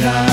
night.